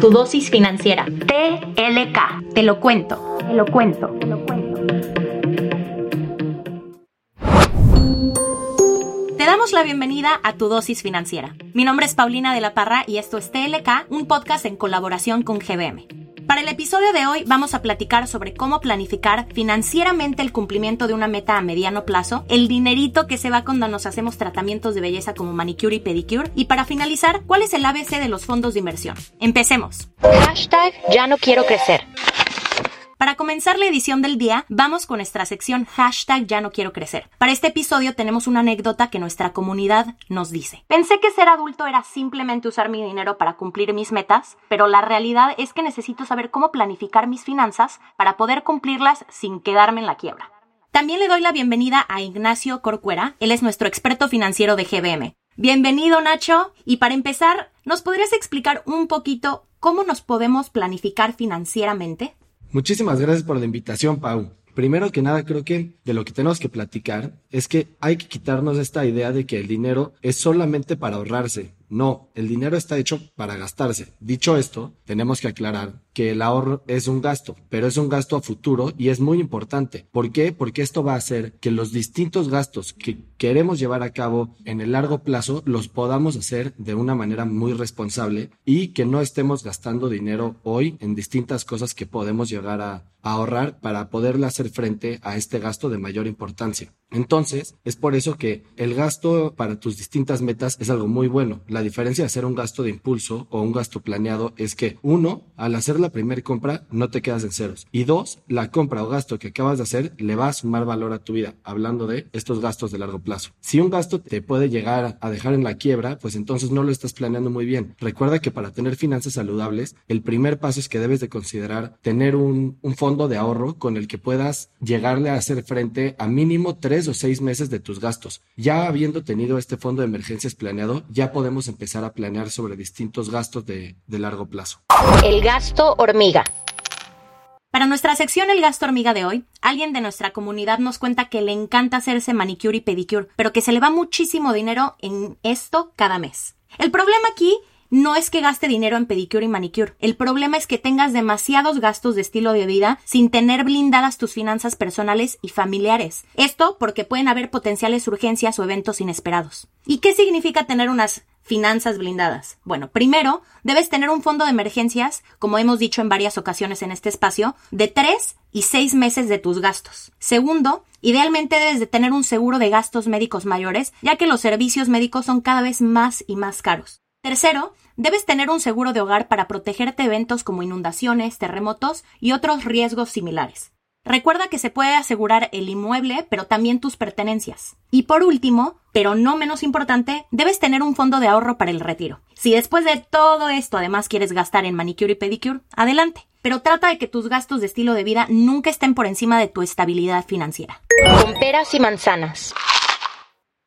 Tu dosis financiera. TLK. Te lo cuento. Te lo cuento. Te lo cuento. Te damos la bienvenida a Tu dosis financiera. Mi nombre es Paulina de la Parra y esto es TLK, un podcast en colaboración con GBM. Para el episodio de hoy vamos a platicar sobre cómo planificar financieramente el cumplimiento de una meta a mediano plazo, el dinerito que se va cuando nos hacemos tratamientos de belleza como manicure y pedicure y para finalizar, cuál es el ABC de los fondos de inversión. Empecemos. Hashtag ya no quiero crecer. Para comenzar la edición del día, vamos con nuestra sección hashtag ya no quiero crecer. Para este episodio tenemos una anécdota que nuestra comunidad nos dice. Pensé que ser adulto era simplemente usar mi dinero para cumplir mis metas, pero la realidad es que necesito saber cómo planificar mis finanzas para poder cumplirlas sin quedarme en la quiebra. También le doy la bienvenida a Ignacio Corcuera, él es nuestro experto financiero de GBM. Bienvenido Nacho, y para empezar, ¿nos podrías explicar un poquito cómo nos podemos planificar financieramente? Muchísimas gracias por la invitación, Pau. Primero que nada, creo que de lo que tenemos que platicar es que hay que quitarnos esta idea de que el dinero es solamente para ahorrarse. No, el dinero está hecho para gastarse. Dicho esto, tenemos que aclarar que el ahorro es un gasto, pero es un gasto a futuro y es muy importante. ¿Por qué? Porque esto va a hacer que los distintos gastos que queremos llevar a cabo en el largo plazo los podamos hacer de una manera muy responsable y que no estemos gastando dinero hoy en distintas cosas que podemos llegar a, ahorrar para poderle hacer frente a este gasto de mayor importancia. Entonces, es por eso que el gasto para tus distintas metas es algo muy bueno. La diferencia de hacer un gasto de impulso o un gasto planeado es que, uno, al hacer la primera compra, no te quedas en ceros. Y dos, la compra o gasto que acabas de hacer le va a sumar valor a tu vida, hablando de estos gastos de largo plazo. Si un gasto te puede llegar a dejar en la quiebra, pues entonces no lo estás planeando muy bien. Recuerda que para tener finanzas saludables, el primer paso es que debes de considerar tener un, fondo de ahorro con el que puedas llegarle a hacer frente a mínimo tres o seis meses de tus gastos. Ya habiendo tenido este fondo de emergencias planeado, ya podemos empezar a planear sobre distintos gastos de largo plazo. El gasto hormiga. Para nuestra sección El gasto hormiga de hoy, alguien de nuestra comunidad nos cuenta que le encanta hacerse manicure y pedicure, pero que se le va muchísimo dinero en esto cada mes. El problema aquí no es que gaste dinero en pedicure y manicure. El problema es que tengas demasiados gastos de estilo de vida sin tener blindadas tus finanzas personales y familiares. Esto porque pueden haber potenciales urgencias o eventos inesperados. ¿Y qué significa tener unas finanzas blindadas? Bueno, primero, debes tener un fondo de emergencias, como hemos dicho en varias ocasiones en este espacio, de tres y seis meses de tus gastos. Segundo, idealmente debes de tener un seguro de gastos médicos mayores, ya que los servicios médicos son cada vez más y más caros. Tercero, debes tener un seguro de hogar para protegerte de eventos como inundaciones, terremotos y otros riesgos similares. Recuerda que se puede asegurar el inmueble, pero también tus pertenencias. Y por último, pero no menos importante, debes tener un fondo de ahorro para el retiro. Si después de todo esto además quieres gastar en manicure y pedicure, adelante. Pero trata de que tus gastos de estilo de vida nunca estén por encima de tu estabilidad financiera. Con peras y manzanas.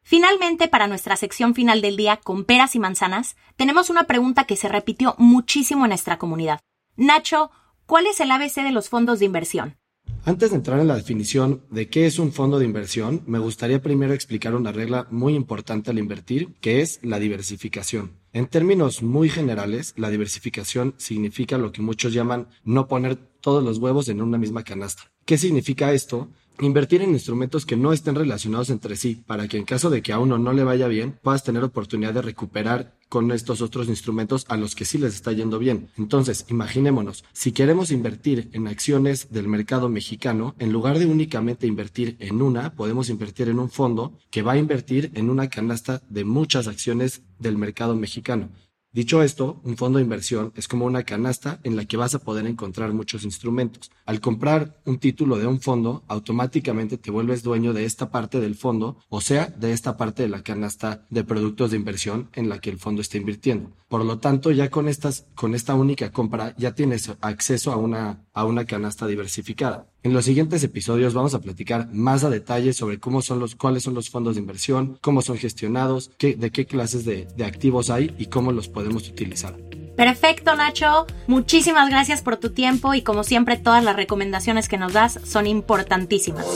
Finalmente, para nuestra sección final del día con peras y manzanas, tenemos una pregunta que se repitió muchísimo en nuestra comunidad. Nacho, ¿cuál es el ABC de los fondos de inversión? Antes de entrar en la definición de qué es un fondo de inversión, me gustaría primero explicar una regla muy importante al invertir, que es la diversificación. En términos muy generales, la diversificación significa lo que muchos llaman no poner todos los huevos en una misma canasta. ¿Qué significa esto? Invertir en instrumentos que no estén relacionados entre sí, para que en caso de que a uno no le vaya bien, puedas tener oportunidad de recuperar con estos otros instrumentos a los que sí les está yendo bien. Entonces, imaginémonos, si queremos invertir en acciones del mercado mexicano, en lugar de únicamente invertir en una, podemos invertir en un fondo que va a invertir en una canasta de muchas acciones del mercado mexicano. Dicho esto, un fondo de inversión es como una canasta en la que vas a poder encontrar muchos instrumentos. Al comprar un título de un fondo, automáticamente te vuelves dueño de esta parte del fondo, o sea, de esta parte de la canasta de productos de inversión en la que el fondo está invirtiendo. Por lo tanto, ya con estas, con esta única compra, ya tienes acceso a una, a una canasta diversificada. En los siguientes episodios vamos a platicar más a detalle sobre cómo son los, cuáles son los fondos de inversión, cómo son gestionados, qué, de qué clases de, de activos hay y cómo los podemos utilizar. Perfecto, Nacho. Muchísimas gracias por tu tiempo y como siempre todas las recomendaciones que nos das son importantísimas.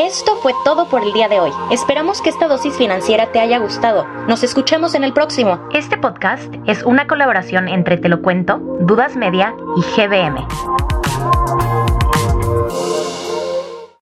Esto fue todo por el día de hoy. Esperamos que esta dosis financiera te haya gustado. Nos escuchemos en el próximo. Este podcast es una colaboración entre Te lo cuento, Dudas Media y GBM.